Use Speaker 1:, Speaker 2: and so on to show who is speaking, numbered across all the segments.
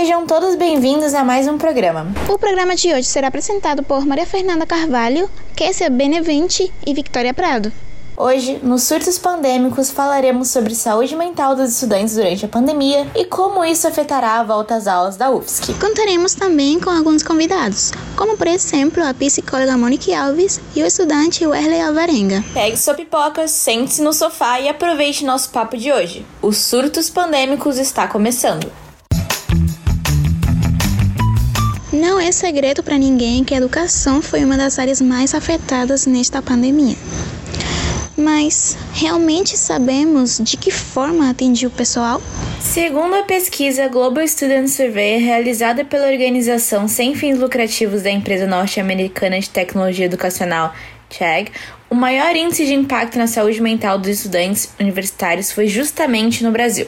Speaker 1: Sejam todos bem-vindos a mais um programa.
Speaker 2: O programa de hoje será apresentado por Maria Fernanda Carvalho, Kessia Benevente e Victoria Prado.
Speaker 1: Hoje, nos surtos pandêmicos, falaremos sobre saúde mental dos estudantes durante a pandemia e como isso afetará a volta às aulas da UFSC.
Speaker 2: Contaremos também com alguns convidados, como por exemplo a psicóloga Monique Alves e o estudante Werley Alvarenga.
Speaker 1: Pegue sua pipoca, sente-se no sofá e aproveite nosso papo de hoje. Os surtos pandêmicos está começando.
Speaker 2: Não é segredo para ninguém que a educação foi uma das áreas mais afetadas nesta pandemia. Mas realmente sabemos de que forma atingiu o pessoal?
Speaker 1: Segundo a pesquisa Global Student Survey realizada pela organização sem fins lucrativos da empresa norte-americana de tecnologia educacional CHEG, o maior índice de impacto na saúde mental dos estudantes universitários foi justamente no Brasil.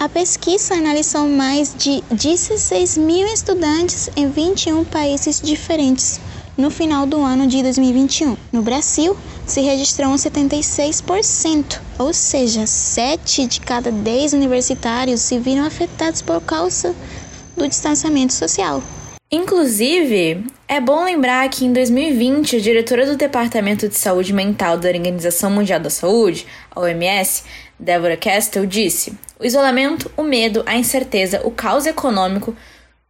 Speaker 2: A pesquisa analisou mais de 16 mil estudantes em 21 países diferentes no final do ano de 2021. No Brasil, se registrou 76%, ou seja, 7 de cada 10 universitários se viram afetados por causa do distanciamento social.
Speaker 1: Inclusive, é bom lembrar que em 2020, a diretora do Departamento de Saúde Mental da Organização Mundial da Saúde, a OMS, Deborah Castle, disse: o isolamento, o medo, a incerteza, o caos econômico,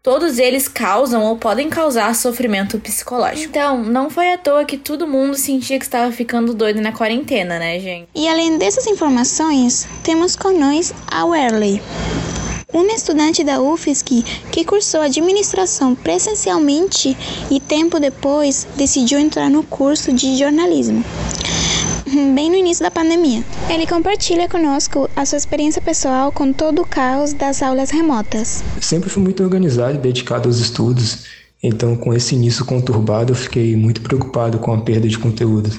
Speaker 1: todos eles causam ou podem causar sofrimento psicológico. Então, não foi à toa que todo mundo sentia que estava ficando doido na quarentena, né, gente?
Speaker 2: E além dessas informações, temos nós a Werley. Uma estudante da UFSC que cursou administração presencialmente e tempo depois decidiu entrar no curso de jornalismo bem no início da pandemia. Ele compartilha conosco a sua experiência pessoal com todo o caos das aulas remotas.
Speaker 3: Sempre fui muito organizado e dedicado aos estudos, então com esse início conturbado eu fiquei muito preocupado com a perda de conteúdo,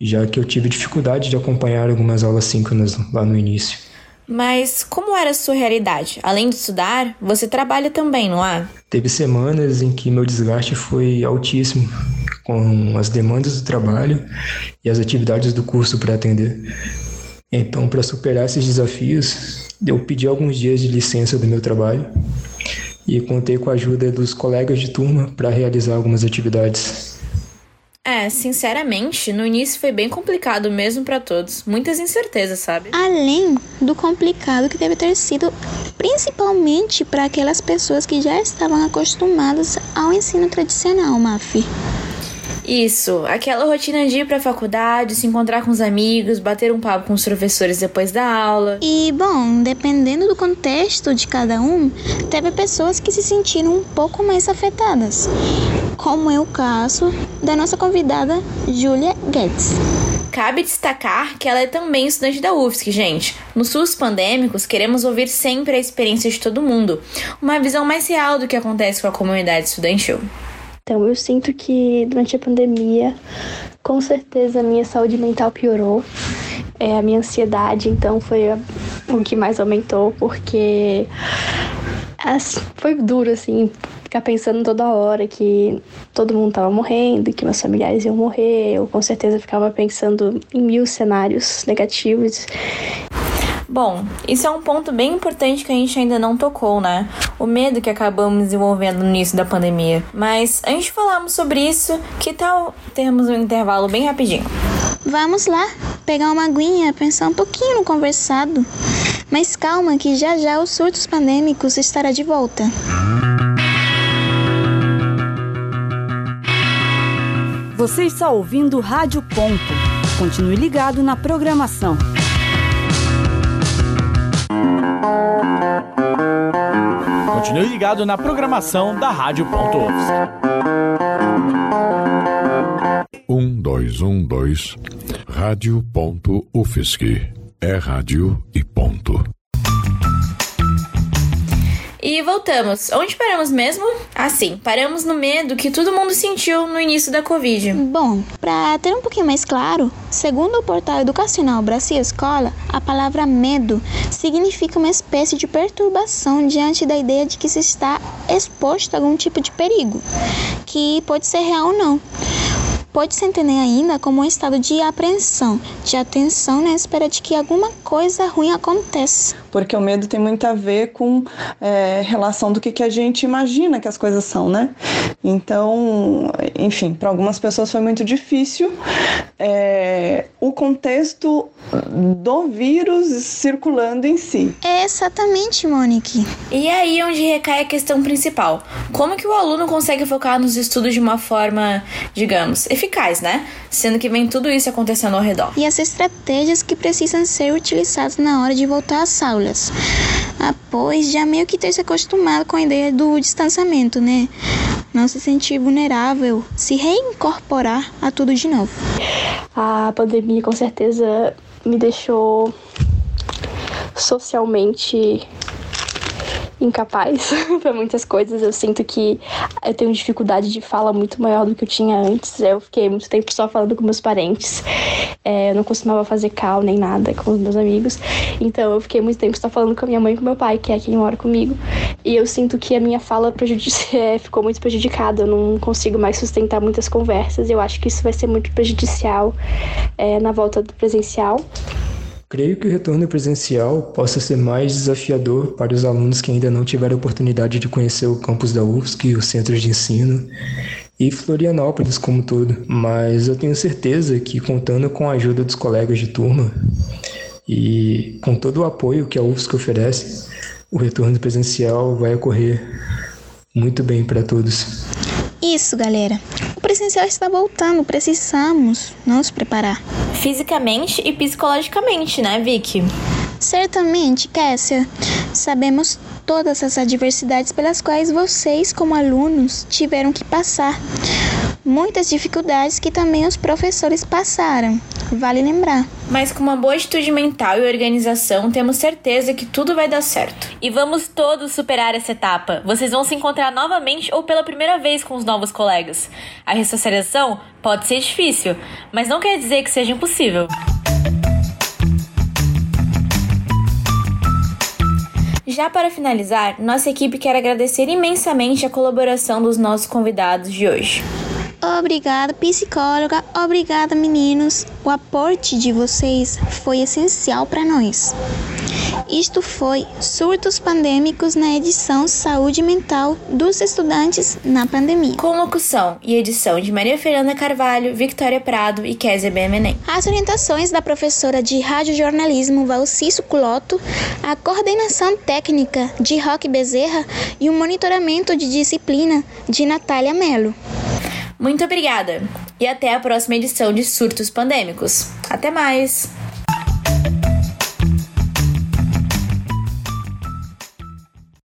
Speaker 3: já que eu tive dificuldade de acompanhar algumas aulas síncronas lá no início.
Speaker 1: Mas como era a sua realidade? Além de estudar, você trabalha também, não é?
Speaker 3: Teve semanas em que meu desgaste foi altíssimo, com as demandas do trabalho e as atividades do curso para atender. Então, para superar esses desafios, eu pedi alguns dias de licença do meu trabalho e contei com a ajuda dos colegas de turma para realizar algumas atividades.
Speaker 1: É, sinceramente, no início foi bem complicado mesmo para todos. Muitas incertezas, sabe?
Speaker 2: Além do complicado que deve ter sido principalmente para aquelas pessoas que já estavam acostumadas ao ensino tradicional, Mafi.
Speaker 1: Isso, aquela rotina de ir pra faculdade, se encontrar com os amigos, bater um papo com os professores depois da aula.
Speaker 2: E, bom, dependendo do contexto de cada um, teve pessoas que se sentiram um pouco mais afetadas, como é o caso da nossa convidada Julia Guedes.
Speaker 1: Cabe destacar que ela é também estudante da UFSC, gente. Nos SUS pandêmicos, queremos ouvir sempre a experiência de todo mundo, uma visão mais real do que acontece com a comunidade estudantil.
Speaker 4: Então, eu sinto que durante a pandemia, com certeza, a minha saúde mental piorou. É, a minha ansiedade, então, foi o que mais aumentou, porque foi duro, assim, ficar pensando toda hora que todo mundo tava morrendo, que meus familiares iam morrer. Eu com certeza ficava pensando em mil cenários negativos.
Speaker 1: Bom, isso é um ponto bem importante que a gente ainda não tocou, né? O medo que acabamos desenvolvendo no início da pandemia. Mas antes de falarmos sobre isso, que tal termos um intervalo bem rapidinho?
Speaker 2: Vamos lá, pegar uma aguinha, pensar um pouquinho no conversado. Mas calma que já já os surtos pandêmicos estará de volta.
Speaker 5: Você está ouvindo Rádio Ponto. Continue ligado na programação.
Speaker 6: Continue ligado na programação da Rádio Ponto
Speaker 7: Um, dois, um, dois. Rádio Ponto UFSC. É rádio e ponto.
Speaker 1: E voltamos. Onde paramos mesmo? Assim, paramos no medo que todo mundo sentiu no início da Covid.
Speaker 2: Bom, para ter um pouquinho mais claro, segundo o portal educacional Brasil Escola, a palavra medo significa uma espécie de perturbação diante da ideia de que se está exposto a algum tipo de perigo, que pode ser real ou não pode-se entender ainda como um estado de apreensão, de atenção na espera de que alguma coisa ruim aconteça.
Speaker 8: Porque o medo tem muito a ver com é, relação do que, que a gente imagina que as coisas são, né? Então, enfim, para algumas pessoas foi muito difícil é, o contexto do vírus circulando em si.
Speaker 2: É exatamente, Monique.
Speaker 1: E aí onde recai a questão principal. Como que o aluno consegue focar nos estudos de uma forma, digamos, eficaz, né? Sendo que vem tudo isso acontecendo ao redor.
Speaker 2: E as estratégias que precisam ser utilizadas na hora de voltar às aulas. Após já meio que ter se acostumado com a ideia do distanciamento, né? Não se sentir vulnerável, se reincorporar a tudo de novo.
Speaker 4: A pandemia com certeza me deixou socialmente incapaz para muitas coisas. Eu sinto que eu tenho dificuldade de fala muito maior do que eu tinha antes. Eu fiquei muito tempo só falando com meus parentes. É, eu não costumava fazer cal nem nada com os meus amigos. Então eu fiquei muito tempo só falando com a minha mãe e com meu pai, que é quem mora comigo. E eu sinto que a minha fala é, ficou muito prejudicada. Eu não consigo mais sustentar muitas conversas. Eu acho que isso vai ser muito prejudicial é, na volta do presencial.
Speaker 3: Creio que o retorno presencial possa ser mais desafiador para os alunos que ainda não tiveram oportunidade de conhecer o campus da UFSC, os centros de ensino e Florianópolis como um todo, mas eu tenho certeza que contando com a ajuda dos colegas de turma e com todo o apoio que a UFSC oferece, o retorno presencial vai ocorrer muito bem para todos.
Speaker 2: Isso, galera. Presencial está voltando, precisamos nos preparar.
Speaker 1: Fisicamente e psicologicamente, né, Vicky?
Speaker 2: Certamente, Kessia. Sabemos todas as adversidades pelas quais vocês, como alunos, tiveram que passar. Muitas dificuldades que também os professores passaram, vale lembrar.
Speaker 1: Mas com uma boa atitude mental e organização, temos certeza que tudo vai dar certo. E vamos todos superar essa etapa. Vocês vão se encontrar novamente ou pela primeira vez com os novos colegas. A ressocialização pode ser difícil, mas não quer dizer que seja impossível. Já para finalizar, nossa equipe quer agradecer imensamente a colaboração dos nossos convidados de hoje.
Speaker 2: Obrigada, psicóloga. Obrigada, meninos. O aporte de vocês foi essencial para nós. Isto foi Surtos Pandêmicos na edição Saúde Mental dos Estudantes na Pandemia.
Speaker 1: Com locução e edição de Maria Fernanda Carvalho, Victoria Prado e Kézia Bemenem.
Speaker 2: As orientações da professora de radiojornalismo Valciso Culoto, a coordenação técnica de Roque Bezerra e o monitoramento de disciplina de Natália Melo.
Speaker 1: Muito obrigada e até a próxima edição de Surtos Pandêmicos. Até mais!